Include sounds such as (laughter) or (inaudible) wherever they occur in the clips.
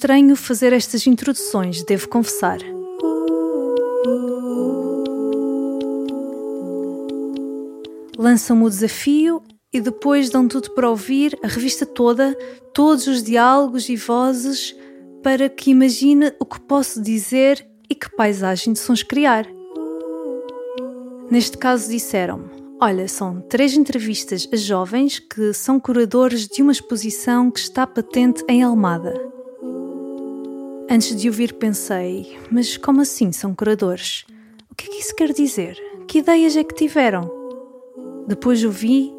Estranho fazer estas introduções, devo confessar. Lançam-me o desafio e depois dão tudo para ouvir, a revista toda, todos os diálogos e vozes, para que imagine o que posso dizer e que paisagem de sons criar. Neste caso disseram-me: Olha, são três entrevistas a jovens que são curadores de uma exposição que está patente em Almada. Antes de ouvir pensei, mas como assim são curadores? O que é que isso quer dizer? Que ideias é que tiveram? Depois ouvi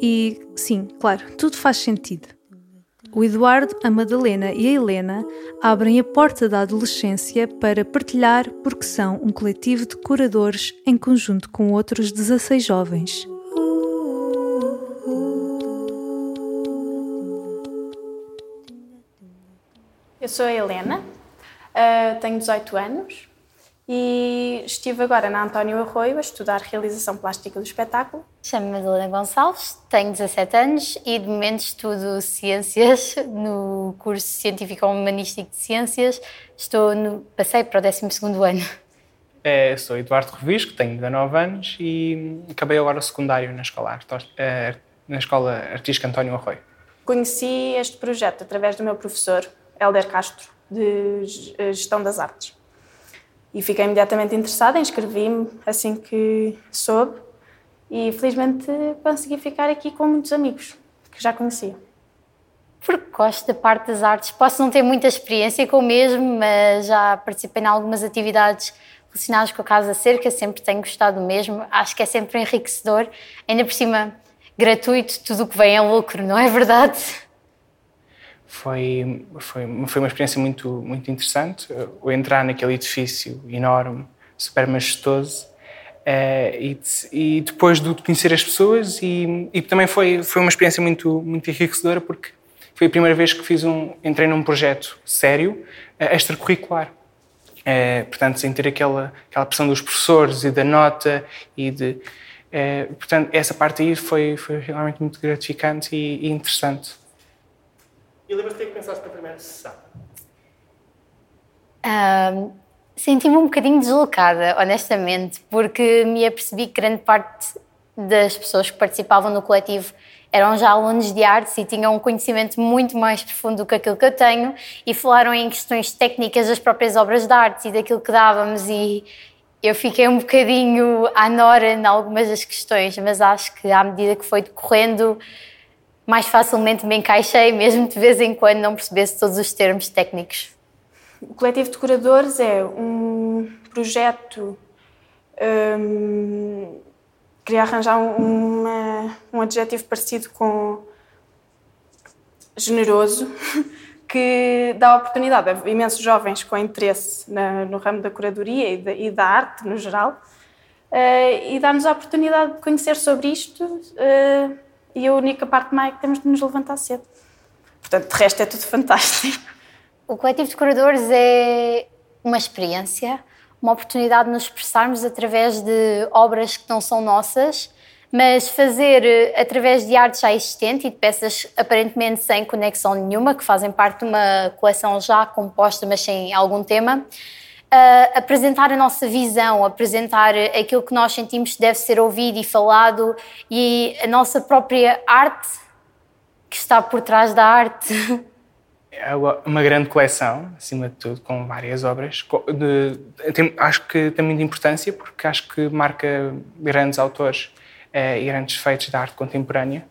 e, sim, claro, tudo faz sentido. O Eduardo, a Madalena e a Helena abrem a porta da adolescência para partilhar porque são um coletivo de curadores em conjunto com outros 16 jovens. Eu sou a Helena, uh, tenho 18 anos e estive agora na António Arroio a estudar realização plástica do espetáculo. Chamo-me Madalena Gonçalves, tenho 17 anos e de momento estudo ciências (laughs) no curso científico-humanístico de ciências. Estou no, passei para o 12 ano. É, sou Eduardo Revisco, tenho 19 anos e acabei agora o secundário na escola, eh, na escola Artística António Arroio. Conheci este projeto através do meu professor, Helder Castro, de Gestão das Artes e fiquei imediatamente interessada, inscrevi-me assim que soube e felizmente consegui ficar aqui com muitos amigos que já conhecia. Porque gosto da parte das artes. Posso não ter muita experiência com o mesmo, mas já participei em algumas atividades relacionadas com a Casa Cerca, sempre tenho gostado mesmo. Acho que é sempre enriquecedor, ainda por cima gratuito, tudo o que vem é lucro, não é verdade? Foi, foi, foi uma experiência muito, muito interessante. O entrar naquele edifício enorme, super majestoso, uh, e, e, depois de conhecer as pessoas, e, e, também foi, foi uma experiência muito, muito enriquecedora, porque foi a primeira vez que fiz um, entrei num projeto sério, uh, extracurricular. Uh, portanto, sem ter aquela, aquela pressão dos professores e da nota e de... portanto, essa parte aí foi, foi realmente muito gratificante e, e interessante. E lembras-te o que pensaste na primeira sessão? Um, Senti-me um bocadinho deslocada, honestamente, porque me apercebi que grande parte das pessoas que participavam no coletivo eram já alunos de artes e tinham um conhecimento muito mais profundo do que aquilo que eu tenho e falaram em questões técnicas das próprias obras de arte e daquilo que dávamos e eu fiquei um bocadinho à nora em algumas das questões, mas acho que à medida que foi decorrendo mais facilmente me encaixei, mesmo de vez em quando não percebesse todos os termos técnicos. O Coletivo de Curadores é um projeto. Um, queria arranjar uma, um adjetivo parecido com generoso, (laughs) que dá oportunidade a imensos jovens com interesse na, no ramo da curadoria e da, e da arte no geral, uh, e dá-nos a oportunidade de conhecer sobre isto. Uh, e a única parte má é que temos de nos levantar cedo. Portanto, de resto é tudo fantástico. O coletivo de curadores é uma experiência, uma oportunidade de nos expressarmos através de obras que não são nossas, mas fazer eh, através de arte já existente e de peças aparentemente sem conexão nenhuma, que fazem parte de uma coleção já composta, mas sem algum tema. Uh, apresentar a nossa visão, apresentar aquilo que nós sentimos que deve ser ouvido e falado e a nossa própria arte que está por trás da arte. É uma grande coleção, acima de tudo, com várias obras. De, tem, acho que tem muita importância porque acho que marca grandes autores eh, e grandes feitos da arte contemporânea.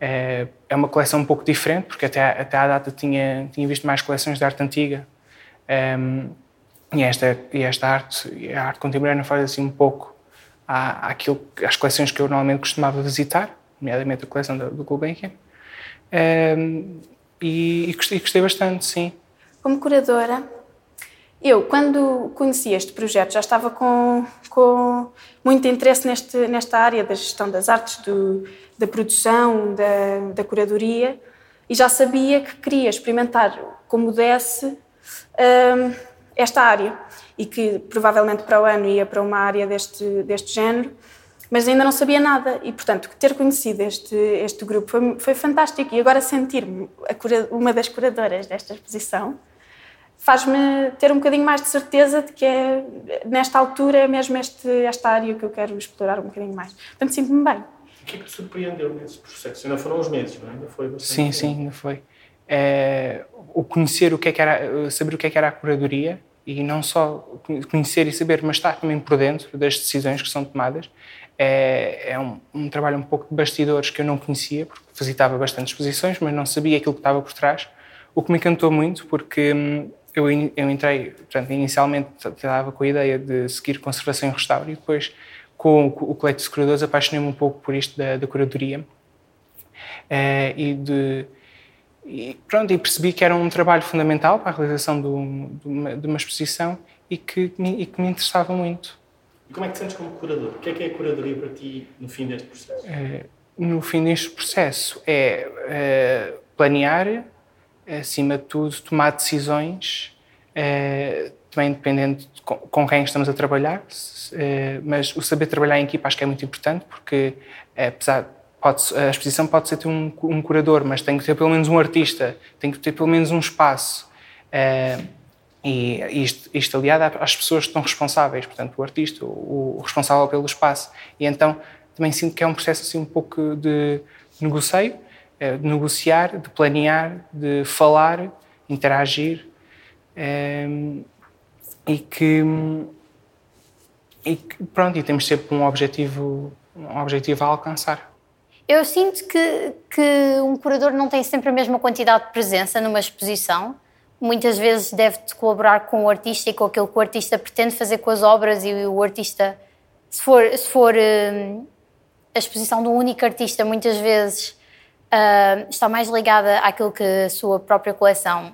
Eh, é uma coleção um pouco diferente, porque até, até à data tinha, tinha visto mais coleções de arte antiga. Um, e esta, e esta arte, a arte contemporânea faz assim um pouco à, àquilo, às coleções que eu normalmente costumava visitar, nomeadamente a coleção do, do Gulbenkian. Um, e, e, gostei, gostei bastante, sim. Como curadora, eu, quando conheci este projeto, já estava com, com muito interesse neste, nesta área da gestão das artes, do, da produção, da, da curadoria, e já sabia que queria experimentar como desse um, esta área e que provavelmente para o ano ia para uma área deste, deste género. mas ainda não sabia nada e, portanto, ter conhecido este, este grupo foi, foi fantástico. E agora sentir-me uma das curadoras desta exposição faz-me ter um bocadinho mais de certeza de que é, nesta altura é mesmo este, esta área que eu quero explorar um bocadinho mais. Portanto, sinto-me bem. O que é que surpreendeu nesse processo? Ainda foram uns meses, não é? Ainda foi bastante Sim, tempo. sim, ainda foi. É, o conhecer o que é que era, saber o que é que era a curadoria e não só conhecer e saber, mas estar também por dentro das decisões que são tomadas, é, é um, um, trabalho um pouco de bastidores que eu não conhecia, porque visitava bastante exposições, mas não sabia aquilo que estava por trás, o que me encantou muito, porque hum, eu, eu entrei, portanto, inicialmente estava com a ideia de seguir conservação e restauro, e depois, com o coletivo de curadores, apaixonei-me um pouco por isto da, da curadoria, é, e de e pronto, e percebi que era um trabalho fundamental para a realização de, uma, de uma, exposição e que, e que me interessava muito. E como é que te sentes como curador? O que é que é a curadoria para ti no fim deste processo? É, no fim deste processo é, é planear, acima de tudo, tomar decisões, é, também dependendo de com, com quem estamos a trabalhar, mas o saber trabalhar em equipa acho que é muito importante porque, apesar Pode, a exposição pode ser ter um, um, curador, mas tem que ter pelo menos um artista, tem que ter pelo menos um espaço. Uh, e isto, isto aliado às pessoas que estão responsáveis, portanto, o artista, o, o, responsável pelo espaço. E então também sinto que é um processo assim um pouco de negocio, eh, de negociar, de planear, de falar, interagir. Eh, e que e pronto e temos sempre um objetivo um objetivo a alcançar eu sinto que, que um curador não tem sempre a mesma quantidade de presença numa exposição. Muitas vezes deve-te colaborar com o artista e com aquilo que o artista pretende fazer com as obras e o artista, se for, se for uh, a exposição de um único artista, muitas vezes uh, está mais ligada àquilo que a sua própria coleção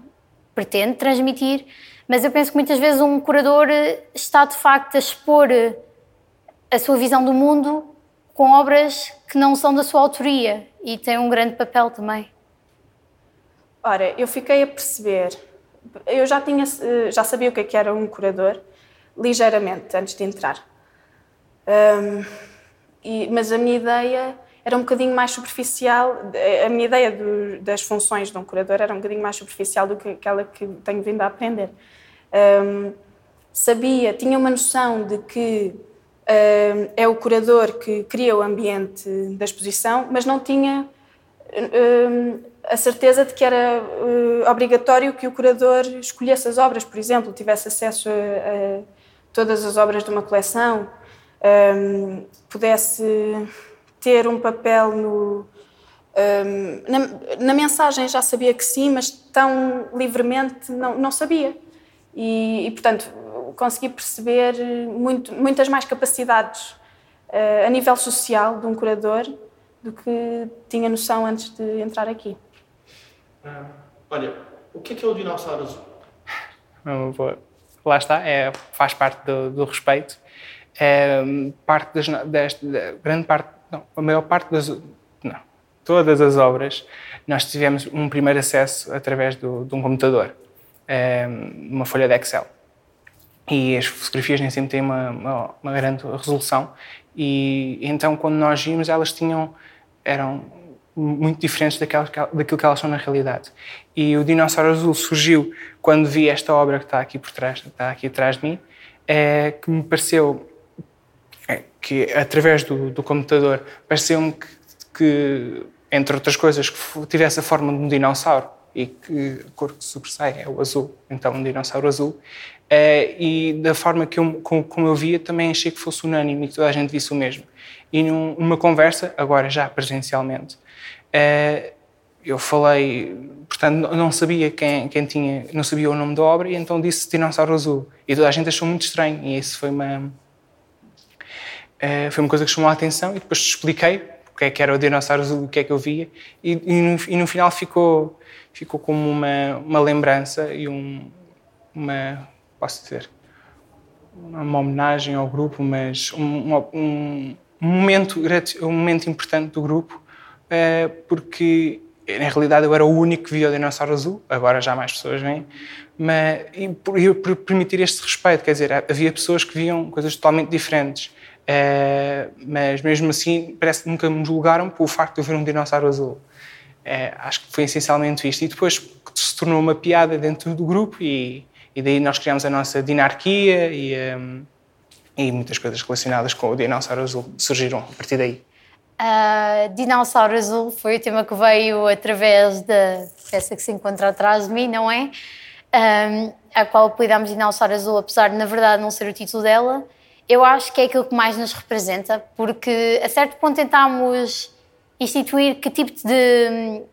pretende transmitir. Mas eu penso que muitas vezes um curador está de facto a expor a sua visão do mundo com obras que não são da sua autoria e têm um grande papel também. Ora, eu fiquei a perceber, eu já tinha, já sabia o que, é era um curador, ligeiramente antes de entrar. Um, e, mas a minha ideia era um bocadinho mais superficial, a minha ideia do, das funções de um curador era um bocadinho mais superficial do que aquela que tenho vindo a aprender. Um, sabia, tinha uma noção de que é o curador que cria o ambiente da exposição, mas não tinha a certeza de que era uh, obrigatório que o curador escolhesse as obras, por exemplo, tivesse acesso a, todas as obras de uma coleção, pudesse ter um papel no. Na, na, mensagem já sabia que sim, mas tão livremente não, não sabia. E, e, portanto, consegui perceber muito, muitas mais capacidades uh, a nível social de um curador do que tinha noção antes de entrar aqui. Ah, olha, o que é que é o dinossauro azul? Lá está, é, faz parte do, do respeito. É, parte das, desta, grande parte, não, a maior parte das, não, todas as obras, nós tivemos um primeiro acesso através do, de um computador, é, uma folha de Excel e as fotografias nem sempre têm uma, uma, uma, grande resolução. E então quando nós vimos elas tinham eram muito diferentes daquelas, daquilo que elas são na realidade. E o dinossauro azul surgiu quando vi esta obra que está aqui por trás está aqui atrás de mim é, que me pareceu é, que através do, do computador pareceu-me que, que, entre outras coisas que tivesse a forma de um dinossauro e que a cor que sobressai é o azul, então um dinossauro azul. Uh, e da forma que eu, como, como, eu via, também achei que fosse unânime e que toda a gente visse o mesmo. E num, numa conversa, agora já presencialmente, uh, eu falei, portanto, não sabia quem, quem tinha, não sabia o nome da obra, e então disse Dinossauro Azul. E toda a gente achou muito estranho, e isso foi uma. Uh, foi uma coisa que chamou a atenção, e depois expliquei o que é que era o Dinossauro Azul, o que é que eu via, e, e, no, e no final ficou, ficou como uma, uma lembrança e um, uma posso dizer, uma homenagem ao grupo, mas um, um, um momento, um momento importante do grupo, é, porque na realidade eu era o único que via o dinossauro azul, agora já mais pessoas vêm, mas e por, por permitir este respeito, quer dizer, havia pessoas que viam coisas totalmente diferentes. Uh, mas mesmo assim, parece que nunca me julgaram por o facto de eu ver um dinossauro azul. Uh, acho que foi essencialmente isto. E depois se tornou uma piada dentro do grupo e, e daí nós criamos a nossa dinarquia e, um, e muitas coisas relacionadas com o dinossauro azul surgiram a partir daí. Uh, dinossauro Azul foi o tema que veio através da peça que se encontra atrás de mim, não é? Um, a qual apelidamos Dinossauro Azul, apesar de na verdade não ser o título dela. Eu acho que é aquilo que mais nos representa, porque a certo ponto tentámos instituir que tipo de hum,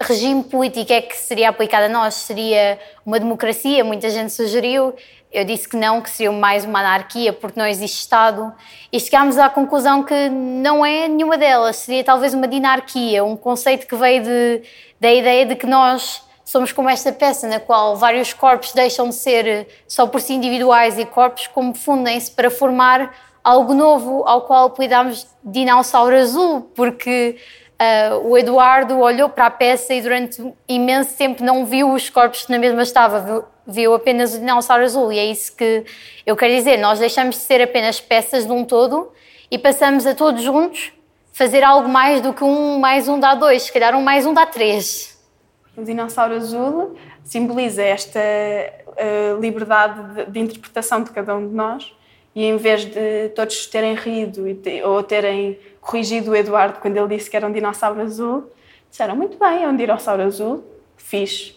regime político é que seria aplicado a nós. Seria uma democracia? Muita gente sugeriu. Eu disse que não, que seria mais uma anarquia, porque não existe Estado. E chegámos à conclusão que não é nenhuma delas. Seria talvez uma dinarquia, um conceito que veio de, da ideia de que nós somos como esta peça na qual vários corpos deixam de ser só por si individuais e corpos como fundem-se para formar algo novo, ao qual apelidámos dinossauro azul, porque uh, o Eduardo olhou para a peça e durante imenso tempo não viu os corpos que na mesma estava, viu apenas o dinossauro azul e é isso que eu quero dizer. Nós deixamos de ser apenas peças de um todo e passamos a todos juntos fazer algo mais do que um mais um dá dois, se calhar um mais um dá três. O dinossauro azul simboliza esta uh, liberdade de, de, interpretação de cada um de nós e em vez de todos terem rido ou terem corrigido o Eduardo quando ele disse que era um dinossauro azul, disseram muito bem, é um dinossauro azul, fixe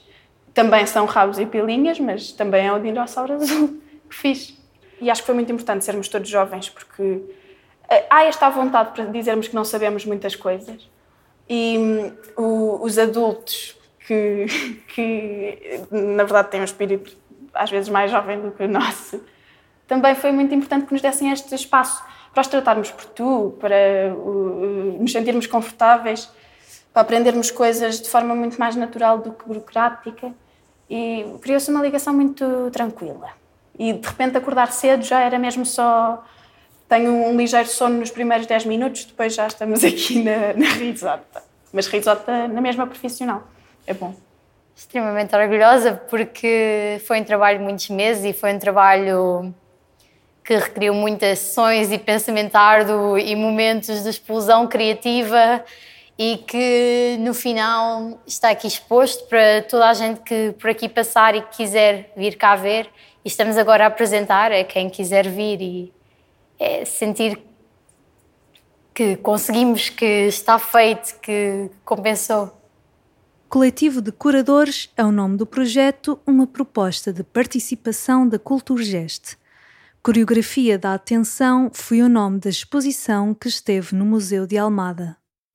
também são rabos e pilinhas, mas também é o dinossauro azul (laughs) fiz. E acho que foi muito importante sermos todos jovens, porque eh, há esta vontade para dizermos que não sabemos muitas coisas. E um, o, os adultos, que, (laughs) que na verdade têm um espírito às vezes mais jovem do que o nosso, também foi muito importante que nos dessem este espaço para os tratarmos por tu, para nos sentirmos confortáveis para aprendermos coisas de forma muito mais natural do que burocrática e criou-se uma ligação muito tranquila. E de repente acordar cedo já era mesmo só tenho um ligeiro sono nos primeiros 10 minutos, depois já estamos (laughs) aqui na, na risota. Mas risota na mesma profissional. É bom. Extremamente orgulhosa porque foi um trabalho de muitos meses e foi um trabalho que requeriu muitas sessões e pensamento árduo e momentos de explosão criativa e que no final está aqui exposto para toda a gente que por aqui passar e que quiser vir cá ver. E estamos agora a apresentar a quem quiser vir e é, sentir que conseguimos, que está feito, que compensou. Coletivo de Curadores é o nome do projeto, uma proposta de participação da Culturgest. Coreografia da Atenção foi o nome da exposição que esteve no Museu de Almada.